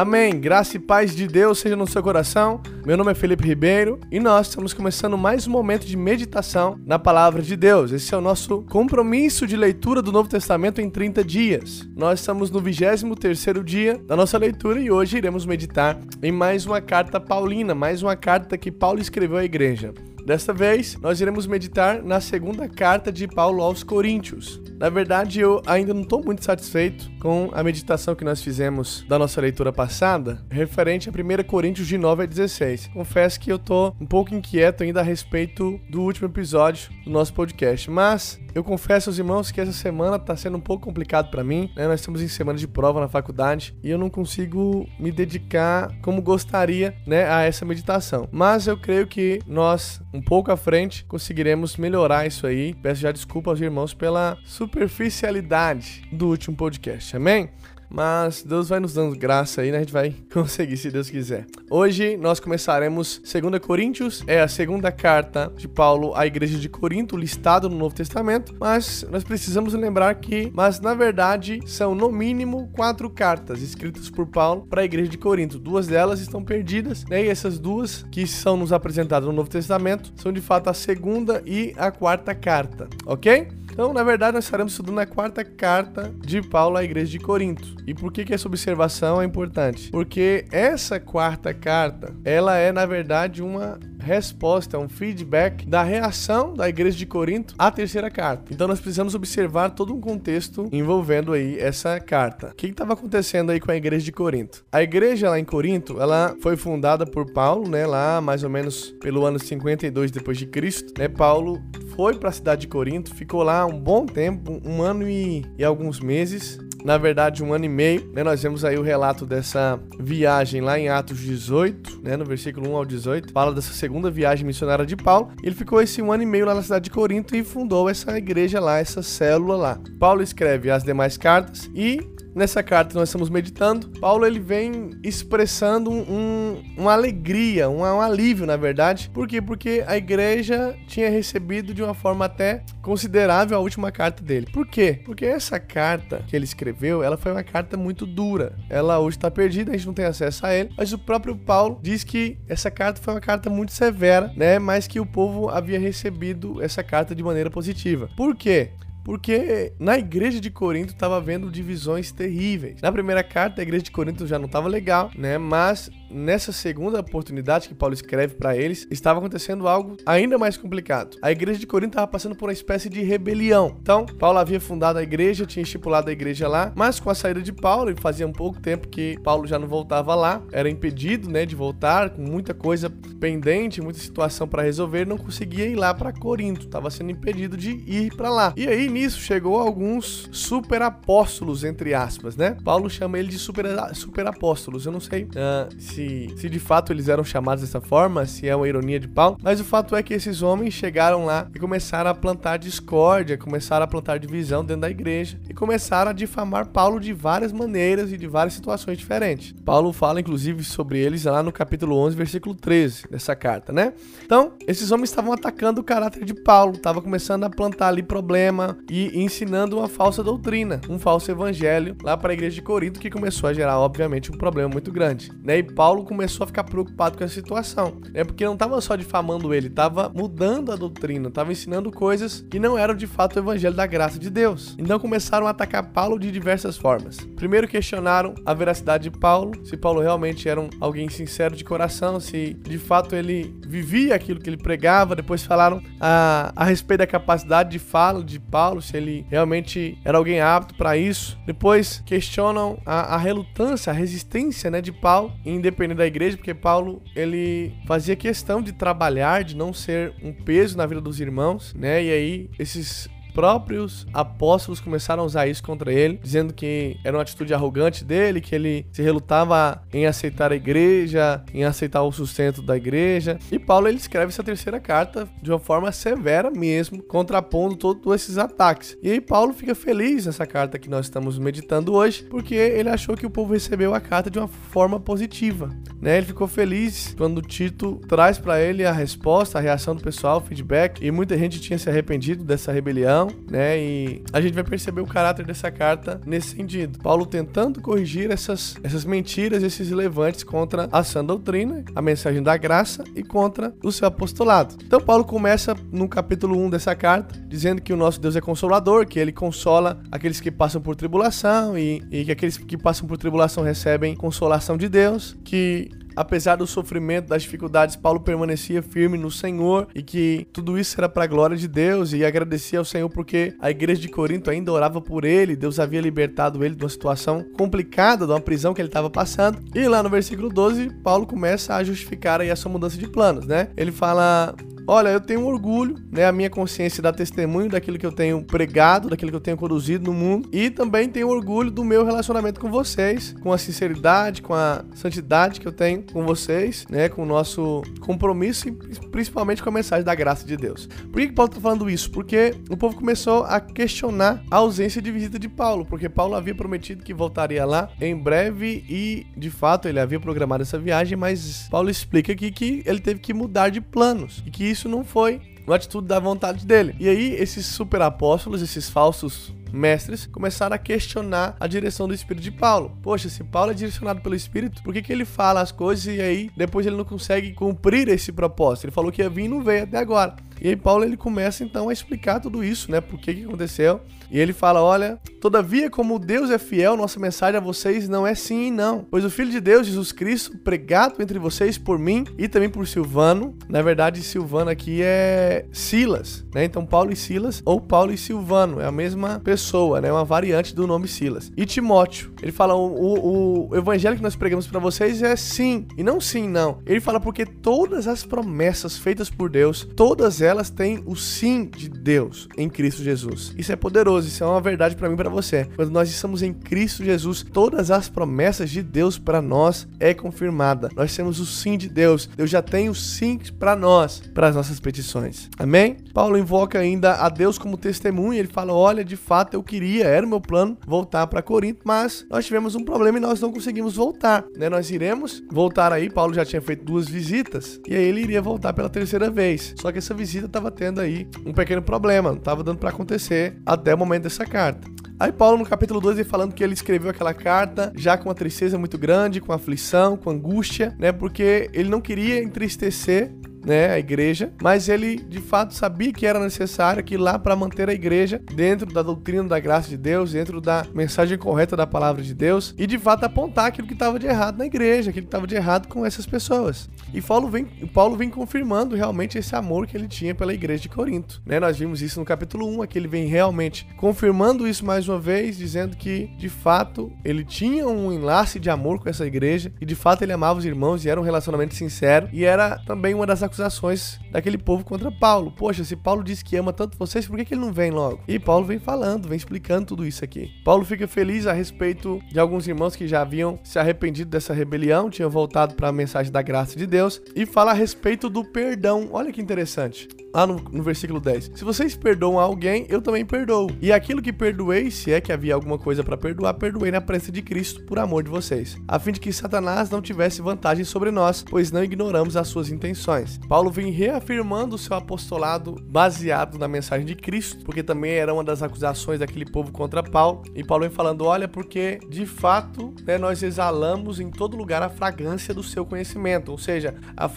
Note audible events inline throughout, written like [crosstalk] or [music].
Amém. Graça e paz de Deus seja no seu coração. Meu nome é Felipe Ribeiro e nós estamos começando mais um momento de meditação na palavra de Deus. Esse é o nosso compromisso de leitura do Novo Testamento em 30 dias. Nós estamos no 23º dia da nossa leitura e hoje iremos meditar em mais uma carta paulina, mais uma carta que Paulo escreveu à igreja. Desta vez, nós iremos meditar na segunda carta de Paulo aos Coríntios. Na verdade, eu ainda não estou muito satisfeito com a meditação que nós fizemos da nossa leitura passada, referente a 1 Coríntios de 9 a 16. Confesso que eu estou um pouco inquieto ainda a respeito do último episódio do nosso podcast, mas eu confesso aos irmãos que essa semana está sendo um pouco complicado para mim, né? Nós estamos em semana de prova na faculdade e eu não consigo me dedicar como gostaria, né, a essa meditação. Mas eu creio que nós um pouco à frente conseguiremos melhorar isso aí. Peço já desculpa aos irmãos pela superficialidade do último podcast. Amém? Mas Deus vai nos dando graça aí, né? A gente vai [laughs] conseguir, se Deus quiser. Hoje nós começaremos 2 Coríntios, é a segunda carta de Paulo à igreja de Corinto, listado no Novo Testamento, mas nós precisamos lembrar que, mas na verdade, são no mínimo quatro cartas escritas por Paulo para a igreja de Corinto. Duas delas estão perdidas, né? E essas duas que são nos apresentadas no Novo Testamento são de fato a segunda e a quarta carta, ok? Então, na verdade, nós estaremos estudando a quarta carta de Paulo à igreja de Corinto. E por que, que essa observação é importante? Porque essa quarta carta, ela é, na verdade, uma resposta, um feedback da reação da igreja de Corinto à terceira carta. Então nós precisamos observar todo um contexto envolvendo aí essa carta. O que estava acontecendo aí com a igreja de Corinto? A igreja lá em Corinto, ela foi fundada por Paulo, né, lá mais ou menos pelo ano 52 depois de Cristo, né? Paulo foi para a cidade de Corinto, ficou lá um bom tempo, um ano e, e alguns meses, na verdade, um ano e meio. Né? Nós vemos aí o relato dessa viagem lá em Atos 18, né? no versículo 1 ao 18. Fala dessa segunda viagem missionária de Paulo. Ele ficou esse um ano e meio lá na cidade de Corinto e fundou essa igreja lá, essa célula lá. Paulo escreve as demais cartas e Nessa carta que nós estamos meditando, Paulo ele vem expressando um, uma alegria, um, um, alívio, na verdade. Por quê? Porque a igreja tinha recebido de uma forma até considerável a última carta dele. Por quê? Porque essa carta que ele escreveu, ela foi uma carta muito dura. Ela hoje está perdida, a gente não tem acesso a ele. Mas o próprio Paulo diz que essa carta foi uma carta muito severa, né? Mas que o povo havia recebido essa carta de maneira positiva. Por quê? Porque na igreja de Corinto estava havendo divisões terríveis. Na primeira carta, a igreja de Corinto já não estava legal, né? Mas nessa segunda oportunidade que Paulo escreve para eles, estava acontecendo algo ainda mais complicado. A igreja de Corinto estava passando por uma espécie de rebelião. Então, Paulo havia fundado a igreja, tinha estipulado a igreja lá, mas com a saída de Paulo, e fazia um pouco tempo que Paulo já não voltava lá, era impedido, né, de voltar, com muita coisa pendente, muita situação para resolver, não conseguia ir lá para Corinto, estava sendo impedido de ir para lá. E aí nisso chegou alguns super apóstolos entre aspas, né? Paulo chama ele de super, super apóstolos. Eu não sei uh, se se, se de fato eles eram chamados dessa forma, se é uma ironia de Paulo, mas o fato é que esses homens chegaram lá e começaram a plantar discórdia, começaram a plantar divisão dentro da igreja e começaram a difamar Paulo de várias maneiras e de várias situações diferentes. Paulo fala inclusive sobre eles lá no capítulo 11, versículo 13 dessa carta, né? Então, esses homens estavam atacando o caráter de Paulo, estavam começando a plantar ali problema e ensinando uma falsa doutrina, um falso evangelho lá para a igreja de Corinto que começou a gerar obviamente um problema muito grande, né? E Paulo Paulo começou a ficar preocupado com essa situação, né? Porque não estava só difamando ele, estava mudando a doutrina, estava ensinando coisas que não eram de fato o evangelho da graça de Deus. Então começaram a atacar Paulo de diversas formas. Primeiro questionaram a veracidade de Paulo, se Paulo realmente era um, alguém sincero de coração, se de fato ele vivia aquilo que ele pregava. Depois falaram a, a respeito da capacidade de fala de Paulo, se ele realmente era alguém apto para isso. Depois questionam a, a relutância, a resistência né, de Paulo em depender da igreja, porque Paulo ele fazia questão de trabalhar, de não ser um peso na vida dos irmãos, né? E aí esses próprios apóstolos começaram a usar isso contra ele, dizendo que era uma atitude arrogante dele, que ele se relutava em aceitar a igreja, em aceitar o sustento da igreja. E Paulo ele escreve essa terceira carta de uma forma severa mesmo, contrapondo todos esses ataques. E aí Paulo fica feliz nessa carta que nós estamos meditando hoje, porque ele achou que o povo recebeu a carta de uma forma positiva, né? Ele ficou feliz quando Tito traz para ele a resposta, a reação do pessoal, o feedback, e muita gente tinha se arrependido dessa rebelião perdão, né? E a gente vai perceber o caráter dessa carta nesse sentido. Paulo tentando corrigir essas, essas mentiras, esses levantes contra a sã doutrina, a mensagem da graça e contra o seu apostolado. Então Paulo começa no capítulo 1 dessa carta, dizendo que o nosso Deus é consolador, que ele consola aqueles que passam por tribulação e, e que aqueles que passam por tribulação recebem consolação de Deus, que apesar do sofrimento, das dificuldades, Paulo permanecia firme no Senhor e que tudo isso era para a glória de Deus e agradecia ao Senhor porque a igreja de Corinto ainda orava por ele, Deus havia libertado ele de uma situação complicada, de uma prisão que ele estava passando. E lá no versículo 12, Paulo começa a justificar aí a sua mudança de planos, né? Ele fala: Olha, eu tenho orgulho, né? A minha consciência dá testemunho daquilo que eu tenho pregado, daquilo que eu tenho conduzido no mundo. E também tenho orgulho do meu relacionamento com vocês, com a sinceridade, com a santidade que eu tenho com vocês, né? Com o nosso compromisso e principalmente com a mensagem da graça de Deus. Por que, que Paulo está falando isso? Porque o povo começou a questionar a ausência de visita de Paulo, porque Paulo havia prometido que voltaria lá em breve e, de fato, ele havia programado essa viagem, mas Paulo explica aqui que ele teve que mudar de planos e que isso não foi uma atitude da vontade dele. E aí, esses super apóstolos, esses falsos mestres começaram a questionar a direção do Espírito de Paulo. Poxa, se Paulo é direcionado pelo Espírito, por que, que ele fala as coisas e aí depois ele não consegue cumprir esse propósito? Ele falou que ia vir e não veio até agora. E aí Paulo ele começa então a explicar tudo isso, né? Por que, que aconteceu e ele fala: Olha, todavia, como Deus é fiel, nossa mensagem a vocês não é sim e não. Pois o Filho de Deus, Jesus Cristo, pregado entre vocês por mim e também por Silvano. Na verdade, Silvano aqui é Silas, né? Então, Paulo e Silas, ou Paulo e Silvano, é a mesma pessoa, né? Uma variante do nome Silas. E Timóteo, ele fala: o, o, o evangelho que nós pregamos para vocês é sim, e não sim, não. Ele fala porque todas as promessas feitas por Deus, todas elas têm o sim de Deus em Cristo Jesus. Isso é poderoso isso é uma verdade para mim e para você. Quando nós estamos em Cristo Jesus, todas as promessas de Deus para nós é confirmada. Nós temos o sim de Deus. Deus já tem o sim para nós, para as nossas petições. Amém? Paulo invoca ainda a Deus como testemunha. Ele fala: "Olha, de fato eu queria, era o meu plano voltar para Corinto, mas nós tivemos um problema e nós não conseguimos voltar, né? Nós iremos voltar aí. Paulo já tinha feito duas visitas e aí ele iria voltar pela terceira vez. Só que essa visita estava tendo aí um pequeno problema, não estava dando para acontecer até o momento momento dessa carta. Aí Paulo no capítulo 12 falando que ele escreveu aquela carta já com uma tristeza muito grande, com aflição, com angústia, né? Porque ele não queria entristecer né, a igreja, mas ele de fato sabia que era necessário que lá para manter a igreja dentro da doutrina da graça de Deus, dentro da mensagem correta da palavra de Deus e de fato apontar aquilo que estava de errado na igreja, aquilo que estava de errado com essas pessoas. E Paulo vem, Paulo vem confirmando realmente esse amor que ele tinha pela igreja de Corinto. Né? Nós vimos isso no capítulo 1, aqui ele vem realmente confirmando isso mais uma vez, dizendo que de fato ele tinha um enlace de amor com essa igreja e de fato ele amava os irmãos e era um relacionamento sincero e era também uma das acusações daquele povo contra Paulo. Poxa, se Paulo disse que ama tanto vocês, por que, que ele não vem logo? E Paulo vem falando, vem explicando tudo isso aqui. Paulo fica feliz a respeito de alguns irmãos que já haviam se arrependido dessa rebelião, tinham voltado para a mensagem da graça de Deus, e fala a respeito do perdão. Olha que interessante lá no, no, versículo 10. Se vocês perdoam alguém, eu também perdoo. E aquilo que perdoei, se é que havia alguma coisa para perdoar, perdoei na presença de Cristo por amor de vocês, a fim de que Satanás não tivesse vantagem sobre nós, pois não ignoramos as suas intenções. Paulo vem reafirmando o seu apostolado baseado na mensagem de Cristo, porque também era uma das acusações daquele povo contra Paulo. E Paulo vem falando: olha, porque de fato né, nós exalamos em todo lugar a fragrância do seu conhecimento, ou seja, a,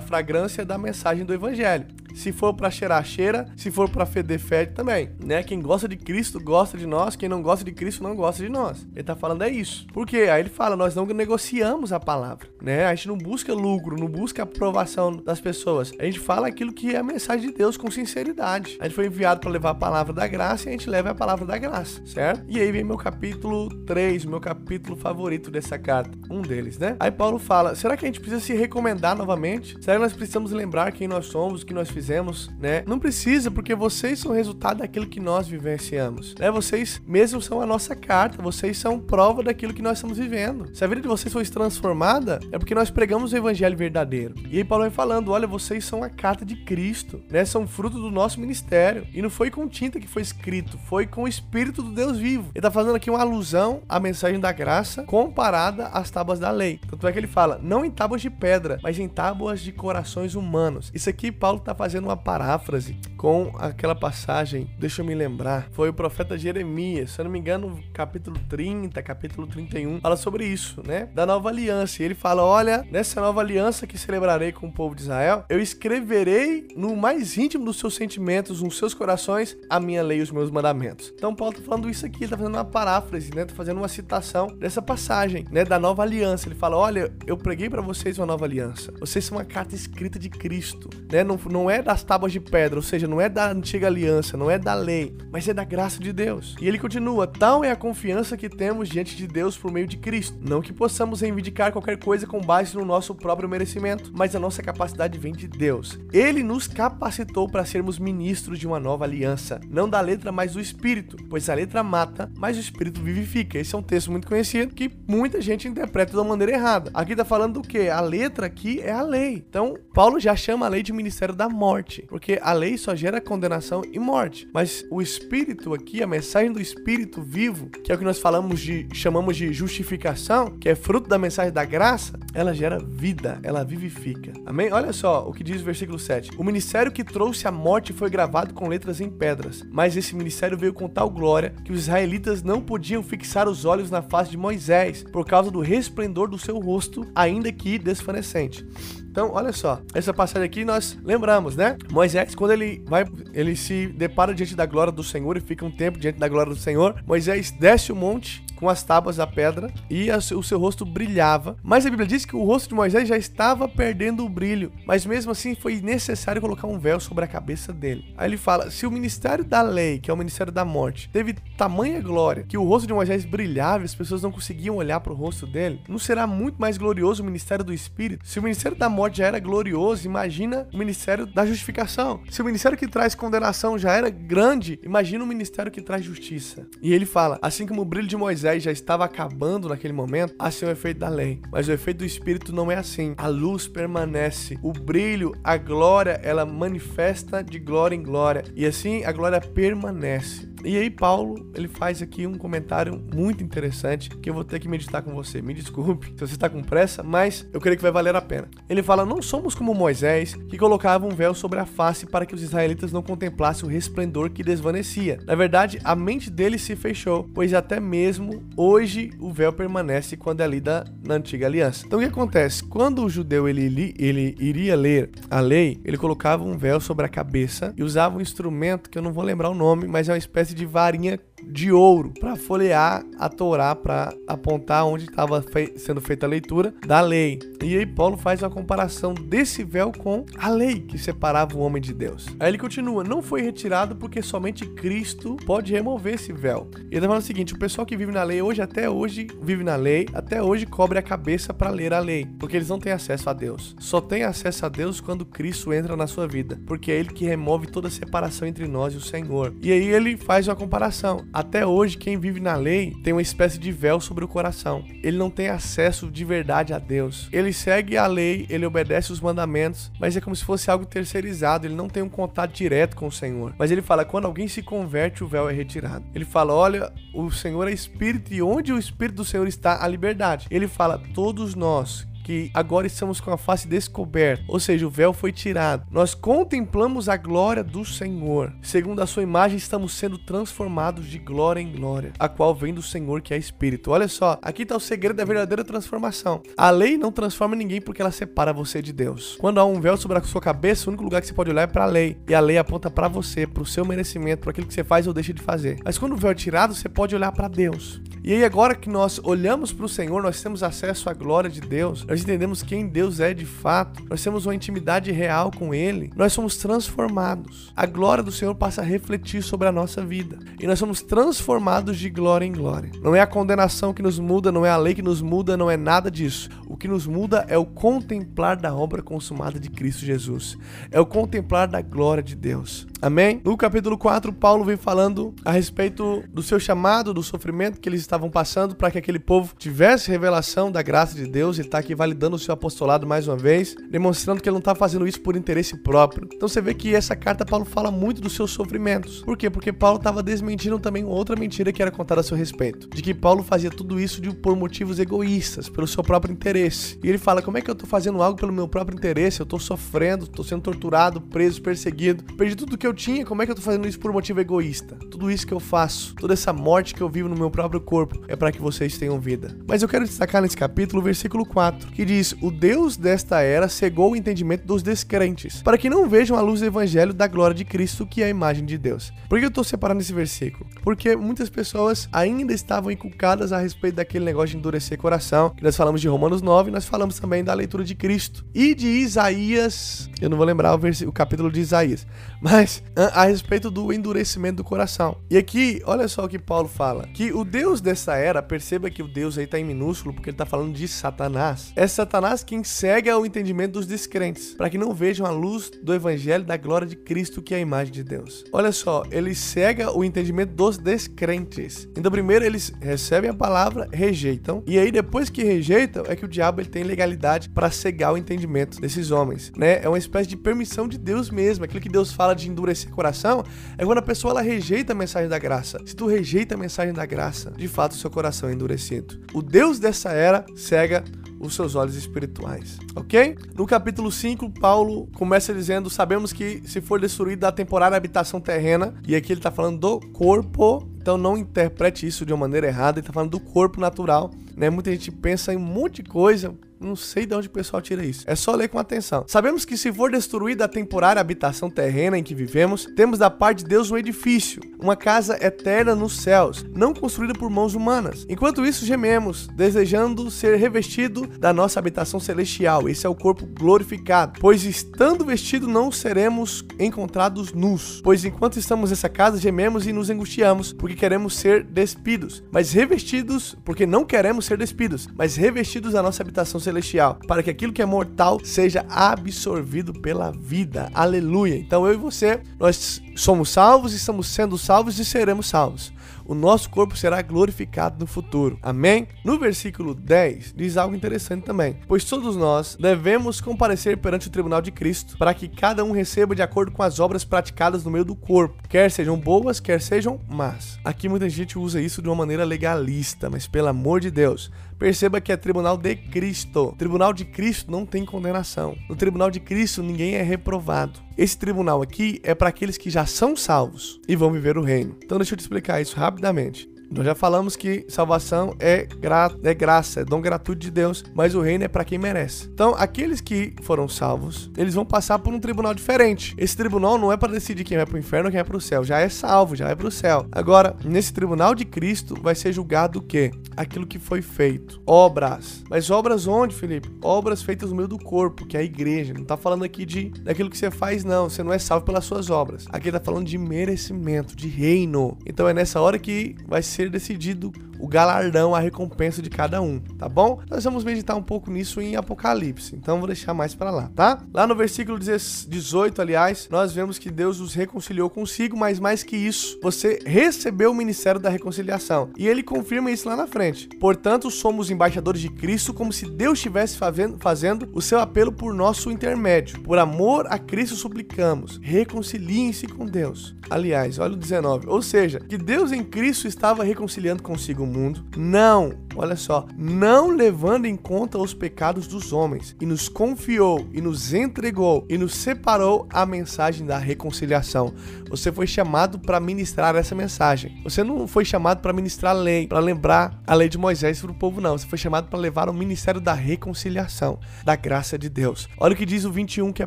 fragrância da mensagem do evangelho. Se for para cheirar, cheira. Se for para feder, fede também. Né? Quem gosta de Cristo gosta de nós. Quem não gosta de Cristo não gosta de nós. Ele tá falando é isso. Por quê? Aí ele fala: nós não negociamos a palavra. Né? A gente não busca lucro, não busca aprovação das pessoas. A gente fala aquilo que é a mensagem de Deus com sinceridade. A gente foi enviado para levar a palavra da graça e a gente leva a palavra da graça, certo? E aí vem meu capítulo 3, meu capítulo favorito dessa carta. Um deles, né? Aí Paulo fala: será que a gente precisa se recomendar novamente? Será que nós precisamos lembrar quem nós somos, o que nós fizemos? Fizemos, né? Não precisa, porque vocês são resultado daquilo que nós vivenciamos, né? Vocês mesmos são a nossa carta, vocês são prova daquilo que nós estamos vivendo. Se a vida de vocês foi transformada, é porque nós pregamos o evangelho verdadeiro. E aí Paulo vai falando, olha, vocês são a carta de Cristo, né? São fruto do nosso ministério. E não foi com tinta que foi escrito, foi com o Espírito do Deus vivo. Ele tá fazendo aqui uma alusão à mensagem da graça comparada às tábuas da lei. Tanto é que ele fala, não em tábuas de pedra, mas em tábuas de corações humanos. Isso aqui Paulo tá fazendo uma paráfrase com aquela passagem, deixa eu me lembrar, foi o profeta Jeremias, se eu não me engano, capítulo 30, capítulo 31, fala sobre isso, né? Da nova aliança. E ele fala: Olha, nessa nova aliança que celebrarei com o povo de Israel, eu escreverei no mais íntimo dos seus sentimentos, nos seus corações, a minha lei e os meus mandamentos. Então, Paulo tá falando isso aqui, ele tá fazendo uma paráfrase, né? Tá fazendo uma citação dessa passagem, né? Da nova aliança. Ele fala: Olha, eu preguei para vocês uma nova aliança. Vocês são uma carta escrita de Cristo, né? Não, não é das tábuas de pedra, ou seja, não é da antiga aliança, não é da lei, mas é da graça de Deus. E ele continua: Tal é a confiança que temos diante de Deus por meio de Cristo. Não que possamos reivindicar qualquer coisa com base no nosso próprio merecimento, mas a nossa capacidade vem de Deus. Ele nos capacitou para sermos ministros de uma nova aliança, não da letra, mas do espírito, pois a letra mata, mas o espírito vivifica. Esse é um texto muito conhecido que muita gente interpreta de uma maneira errada. Aqui está falando do que? A letra aqui é a lei. Então, Paulo já chama a lei de ministério da morte, porque a lei só gera condenação e morte. Mas o espírito aqui, a mensagem do espírito vivo, que é o que nós falamos de chamamos de justificação, que é fruto da mensagem da graça, ela gera vida, ela vivifica. Amém? Olha só o que diz o versículo 7. O ministério que trouxe a morte foi gravado com letras em pedras, mas esse ministério veio com tal glória que os israelitas não podiam fixar os olhos na face de Moisés por causa do resplendor do seu rosto, ainda que desfanecente. Então, olha só, essa passagem aqui nós lembramos, né? Moisés, quando ele vai, ele se depara diante da glória do Senhor e fica um tempo diante da glória do Senhor. Moisés desce o monte com as tábuas da pedra e o seu rosto brilhava. Mas a Bíblia diz que o rosto de Moisés já estava perdendo o brilho, mas mesmo assim foi necessário colocar um véu sobre a cabeça dele. Aí ele fala: se o ministério da lei, que é o ministério da morte, teve tamanha glória que o rosto de Moisés brilhava e as pessoas não conseguiam olhar para o rosto dele, não será muito mais glorioso o ministério do Espírito? Se o ministério da morte já era glorioso, imagina o ministério da justificação. Se o ministério que traz condenação já era grande, imagina o ministério que traz justiça. E ele fala: assim como o brilho de Moisés Moisés já estava acabando naquele momento, assim é o efeito da lei. Mas o efeito do Espírito não é assim. A luz permanece, o brilho, a glória, ela manifesta de glória em glória. E assim a glória permanece. E aí Paulo, ele faz aqui um comentário muito interessante que eu vou ter que meditar com você. Me desculpe se você está com pressa, mas eu creio que vai valer a pena. Ele fala: "Não somos como Moisés, que colocava um véu sobre a face para que os israelitas não contemplassem o resplendor que desvanecia. Na verdade, a mente deles se fechou, pois até mesmo hoje o véu permanece quando é lida na antiga aliança. Então o que acontece? Quando o judeu ele, ele iria ler a lei, ele colocava um véu sobre a cabeça e usava um instrumento que eu não vou lembrar o nome, mas é uma espécie espécie de varinha de ouro para folhear a Torá, para apontar onde estava sendo feita a leitura da lei. E aí Paulo faz uma comparação desse véu com a lei que separava o homem de Deus. Aí ele continua: não foi retirado porque somente Cristo pode remover esse véu. E ele tá falando o seguinte: o pessoal que vive na lei hoje, até hoje, vive na lei, até hoje cobre a cabeça para ler a lei, porque eles não têm acesso a Deus. Só tem acesso a Deus quando Cristo entra na sua vida, porque é Ele que remove toda a separação entre nós e o Senhor. E aí ele faz uma comparação. Até hoje, quem vive na lei tem uma espécie de véu sobre o coração. Ele não tem acesso de verdade a Deus. Ele segue a lei, ele obedece os mandamentos, mas é como se fosse algo terceirizado. Ele não tem um contato direto com o Senhor. Mas ele fala: quando alguém se converte, o véu é retirado. Ele fala: olha, o Senhor é Espírito e onde o Espírito do Senhor está, a liberdade. Ele fala: todos nós que agora estamos com a face descoberta, ou seja, o véu foi tirado. Nós contemplamos a glória do Senhor. Segundo a sua imagem, estamos sendo transformados de glória em glória, a qual vem do Senhor que é Espírito. Olha só, aqui está o segredo da verdadeira transformação. A lei não transforma ninguém porque ela separa você de Deus. Quando há um véu sobre a sua cabeça, o único lugar que você pode olhar é para a lei, e a lei aponta para você, para o seu merecimento, para aquilo que você faz ou deixa de fazer. Mas quando o véu é tirado, você pode olhar para Deus. E aí agora que nós olhamos para o Senhor, nós temos acesso à glória de Deus, nós entendemos quem Deus é de fato, nós temos uma intimidade real com Ele, nós somos transformados. A glória do Senhor passa a refletir sobre a nossa vida e nós somos transformados de glória em glória. Não é a condenação que nos muda, não é a lei que nos muda, não é nada disso. O que nos muda é o contemplar da obra consumada de Cristo Jesus, é o contemplar da glória de Deus. Amém? No capítulo 4, Paulo vem falando a respeito do seu chamado, do sofrimento que eles estavam passando para que aquele povo tivesse revelação da graça de Deus. Ele está aqui validando o seu apostolado mais uma vez, demonstrando que ele não está fazendo isso por interesse próprio. Então você vê que essa carta Paulo fala muito dos seus sofrimentos. Por quê? Porque Paulo estava desmentindo também outra mentira que era contada a seu respeito, de que Paulo fazia tudo isso de, por motivos egoístas, pelo seu próprio interesse. E ele fala: como é que eu estou fazendo algo pelo meu próprio interesse? Eu estou sofrendo, estou sendo torturado, preso, perseguido, perdi tudo que eu tinha. Como é que eu estou fazendo isso por motivo egoísta? Tudo isso que eu faço, toda essa morte que eu vivo no meu próprio corpo, é para que vocês tenham vida. Mas eu quero destacar nesse capítulo o versículo 4, que diz: O Deus desta era cegou o entendimento dos descrentes, para que não vejam a luz do evangelho da glória de Cristo, que é a imagem de Deus. Por que eu estou separando esse versículo? Porque muitas pessoas ainda estavam inculcadas a respeito daquele negócio de endurecer coração, que nós falamos de Romanos 9, nós falamos também da leitura de Cristo e de Isaías, eu não vou lembrar o, o capítulo de Isaías, [laughs] mas a, respeito do endurecimento do coração. E aqui, olha só o que Paulo fala, que o Deus dessa era, perceba que o Deus aí está em minúsculo, porque ele está falando de Satanás. É Satanás quem cega o entendimento dos descrentes, para que não vejam a luz do evangelho da glória de Cristo, que é a imagem de Deus. Olha só, ele cega o entendimento dos descrentes. Então, primeiro eles recebem a palavra, rejeitam, e aí depois que rejeitam, é que o diabo ele tem legalidade para cegar o entendimento desses homens, né? É uma espécie de permissão de Deus mesmo. Aquilo que Deus fala de endurecer coração é quando a pessoa ela rejeita a mensagem da graça. Se tu rejeita a mensagem da graça, de fato o seu coração é endurecido. O Deus dessa era cega os seus olhos espirituais, ok? No capítulo 5, Paulo começa dizendo: Sabemos que se for destruída a temporária habitação terrena, e aqui ele está falando do corpo, então não interprete isso de uma maneira errada, ele está falando do corpo natural, né? Muita gente pensa em um monte de coisa, não sei de onde o pessoal tira isso. É só ler com atenção. Sabemos que se for destruída a temporária habitação terrena em que vivemos, temos da parte de Deus um edifício, uma casa eterna nos céus, não construída por mãos humanas. Enquanto isso, gememos, desejando ser revestido da nossa habitação celestial. Esse é o corpo glorificado. Pois estando vestido, não seremos encontrados nus. Pois enquanto estamos nessa casa, gememos e nos angustiamos, porque queremos ser despidos. Mas revestidos, porque não queremos ser despidos, mas revestidos da nossa habitação celestial celestial, para que aquilo que é mortal seja absorvido pela vida. Aleluia. Então eu e você, nós somos salvos estamos sendo salvos e seremos salvos o nosso corpo será glorificado no futuro. Amém? No versículo 10 diz algo interessante também. Pois todos nós devemos comparecer perante o tribunal de Cristo, para que cada um receba de acordo com as obras praticadas no meio do corpo, quer sejam boas, quer sejam más. Aqui muita gente usa isso de uma maneira legalista, mas pelo amor de Deus, perceba que é tribunal de Cristo. Tribunal de Cristo não tem condenação. No tribunal de Cristo ninguém é reprovado. Esse tribunal aqui é para aqueles que já são salvos e vão viver o reino. Então deixa eu te explicar isso rapidamente. Nós já falamos que salvação é, gra é graça, é dom gratuito de Deus, mas o reino é para quem merece. Então, aqueles que foram salvos, eles vão passar por um tribunal diferente. Esse tribunal não é para decidir quem vai para o inferno ou quem vai para o céu, já é salvo, já é para o céu. Agora, nesse tribunal de Cristo vai ser julgado o quê? Aquilo que foi feito, obras. Mas obras onde, Felipe? Obras feitas no meio do corpo, que é a igreja. Não está falando aqui de daquilo que você faz, não. Você não é salvo pelas suas obras. Aqui está falando de merecimento, de reino. Então é nessa hora que vai ser ser decidido o galardão, a recompensa de cada um, tá bom? Nós vamos meditar um pouco nisso em Apocalipse, então vou deixar mais para lá, tá? Lá no versículo 18, aliás, nós vemos que Deus os reconciliou consigo, mas mais que isso, você recebeu o ministério da reconciliação. E ele confirma isso lá na frente. Portanto, somos embaixadores de Cristo, como se Deus estivesse fazendo, o seu apelo por nosso intermédio. Por amor a Cristo suplicamos, reconciliem-se com Deus. Aliás, olha o 19. Ou seja, que Deus em Cristo estava reconciliando consigo mundo. Não, olha só, não levando em conta os pecados dos homens, e nos confiou, e nos entregou, e nos separou a mensagem da reconciliação. Você foi chamado para ministrar essa mensagem. Você não foi chamado para ministrar a lei, para lembrar a lei de Moisés para o povo, não. Você foi chamado para levar o ministério da reconciliação, da graça de Deus. Olha o que diz o 21, que é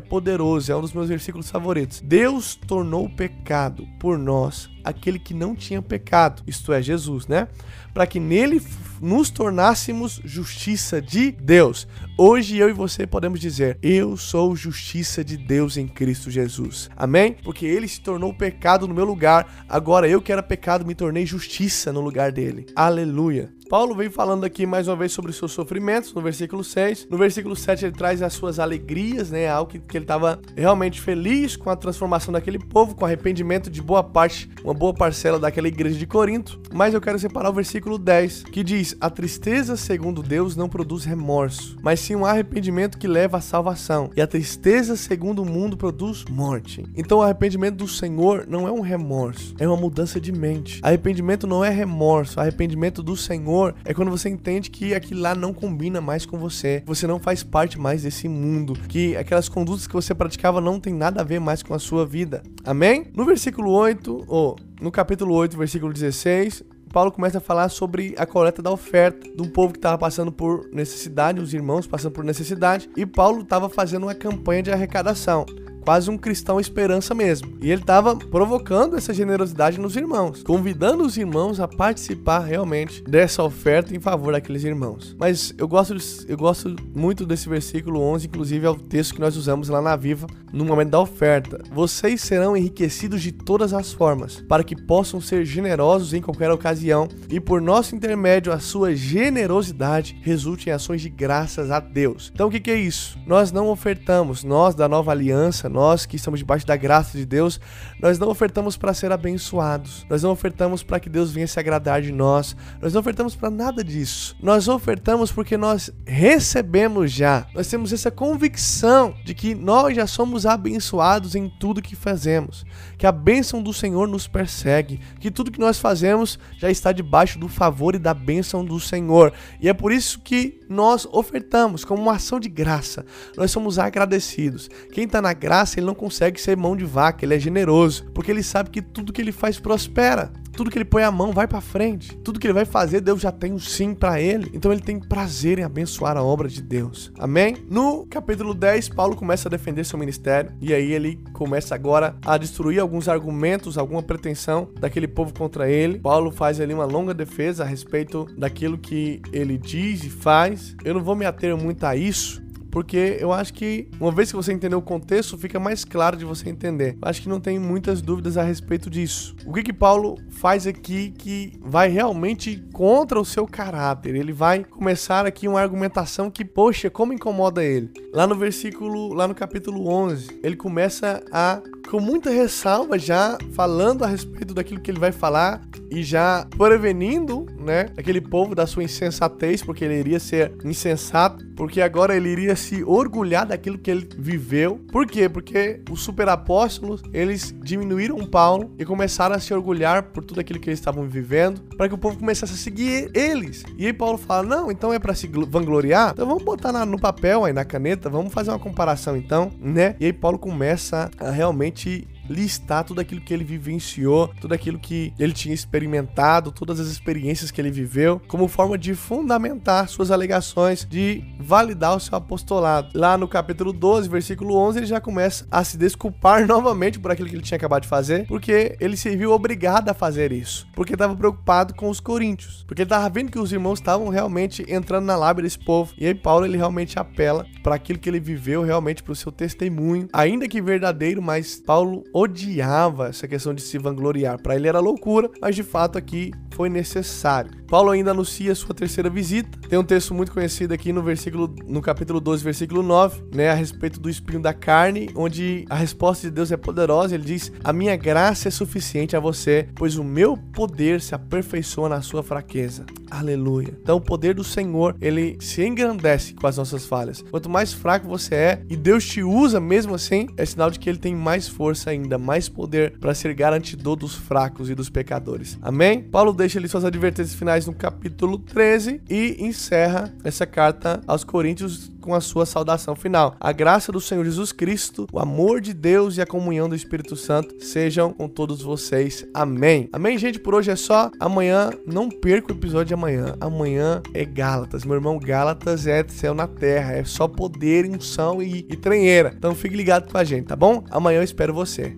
poderoso, é um dos meus versículos favoritos. Deus tornou o pecado por nós aquele que não tinha pecado, isto é, Jesus, né? Para que nele nos tornássemos justiça de Deus. Hoje eu e você podemos dizer: Eu sou justiça de Deus em Cristo Jesus. Amém? Porque ele se tornou pecado no meu lugar, agora eu que era pecado me tornei justiça no lugar dele. Aleluia. Paulo vem falando aqui mais uma vez sobre os seus sofrimentos, no versículo 6. No versículo 7 ele traz as suas alegrias, né? Algo que, que ele estava realmente feliz com a transformação daquele povo, com o arrependimento de boa parte, uma boa parcela daquela igreja de Corinto. Mas eu quero separar o versículo 10, que diz: A tristeza, segundo Deus, não produz remorso, mas sim um arrependimento que leva à salvação. E a tristeza, segundo o mundo, produz morte. Então o arrependimento do Senhor não é um remorso, é uma mudança de mente. Arrependimento não é remorso, arrependimento do Senhor é quando você entende que aquilo lá não combina mais com você, você não faz parte mais desse mundo, que aquelas condutas que você praticava não tem nada a ver mais com a sua vida. Amém? No versículo 8, ou no capítulo 8, versículo 16, Paulo começa a falar sobre a coleta da oferta de um povo que estava passando por necessidade, os irmãos passando por necessidade, e Paulo estava fazendo uma campanha de arrecadação quase um cristão esperança mesmo. E ele estava provocando essa generosidade nos irmãos, convidando os irmãos a participar realmente dessa oferta em favor daqueles irmãos. Mas eu gosto, eu gosto muito desse versículo 11, inclusive é o texto que nós usamos lá na Viva no momento da oferta. Vocês serão enriquecidos de todas as formas, para que possam ser generosos em qualquer ocasião e por nosso intermédio a sua generosidade resulte em ações de graças a Deus. Então o que, que é isso? Nós não ofertamos, nós da nova aliança, nós que estamos debaixo da graça de Deus, nós não ofertamos para ser abençoados, nós não ofertamos para que Deus venha se agradar de nós, nós não ofertamos para nada disso. Nós ofertamos porque nós recebemos já, nós temos essa convicção de que nós já somos abençoados em tudo que fazemos, que a bênção do Senhor nos persegue, que tudo que nós fazemos já está debaixo do favor e da bênção do Senhor. E é por isso que nós ofertamos como uma ação de graça. Nós somos agradecidos. Quem está na graça, ele não consegue ser mão de vaca, ele é generoso, porque ele sabe que tudo que ele faz prospera. Tudo que ele põe a mão vai para frente. Tudo que ele vai fazer, Deus já tem um sim para ele. Então ele tem prazer em abençoar a obra de Deus. Amém? No capítulo 10, Paulo começa a defender seu ministério e aí ele começa agora a destruir alguns argumentos, alguma pretensão daquele povo contra ele. Paulo faz ali uma longa defesa a respeito daquilo que ele diz e faz. Eu não vou me ater muito a isso, porque eu acho que uma vez que você entender o contexto, fica mais claro de você entender. Eu acho que não tem muitas dúvidas a respeito disso. O que que Paulo faz aqui que vai realmente contra o seu caráter? Ele vai começar aqui uma argumentação que, poxa, como incomoda ele. Lá no versículo, lá no capítulo 11, ele começa a com muita ressalva já falando a respeito daquilo que ele vai falar e já prevenindo, né, aquele povo da sua insensatez, porque ele iria ser insensato, porque agora ele iria se orgulhar daquilo que ele viveu. Por quê? Porque os superapóstolos, eles diminuíram Paulo e começaram a se orgulhar por tudo aquilo que eles estavam vivendo, para que o povo começasse a seguir eles. E aí Paulo fala: "Não, então é para se vangloriar? Então vamos botar na, no papel aí na caneta, vamos fazer uma comparação então, né?" E aí Paulo começa a realmente realmente listar tudo aquilo que ele vivenciou, tudo aquilo que ele tinha experimentado, todas as experiências que ele viveu, como forma de fundamentar suas alegações, de validar o seu apostolado. Lá no capítulo 12, versículo 11, ele já começa a se desculpar [laughs] novamente por aquilo que ele tinha acabado de fazer, porque ele se viu obrigado a fazer isso, porque estava preocupado com os coríntios, porque ele estava vendo que os irmãos estavam realmente entrando na lábia desse povo. E aí Paulo ele realmente apela para aquilo que ele viveu, realmente para o seu testemunho, ainda que verdadeiro, mas Paulo odiava essa questão de se vangloriar. Para ele era loucura, mas de fato aqui foi necessário. Paulo ainda anuncia sua terceira visita. Tem um texto muito conhecido aqui no versículo no capítulo 12, versículo 9, né, a respeito do espinho da carne, onde a resposta de Deus é poderosa. Ele diz: "A minha graça é suficiente a você, pois o meu poder se aperfeiçoa na sua fraqueza." Aleluia. Então o poder do Senhor, ele se engrandece com as nossas falhas. Quanto mais fraco você é e Deus te usa mesmo assim, é sinal de que ele tem mais força ainda, mais poder para ser garantidor dos fracos e dos pecadores. Amém? Paulo deixa ali suas advertências finais no capítulo 13 e encerra essa carta aos Coríntios com a sua saudação final. A graça do Senhor Jesus Cristo, o amor de Deus e a comunhão do Espírito Santo sejam com todos vocês. Amém. Amém, gente? Por hoje é só. Amanhã, não perca o episódio de amanhã. Amanhã é Gálatas. Meu irmão, Gálatas é céu na terra. É só poder, unção e, e trenheira. Então fique ligado com a gente, tá bom? Amanhã eu espero você.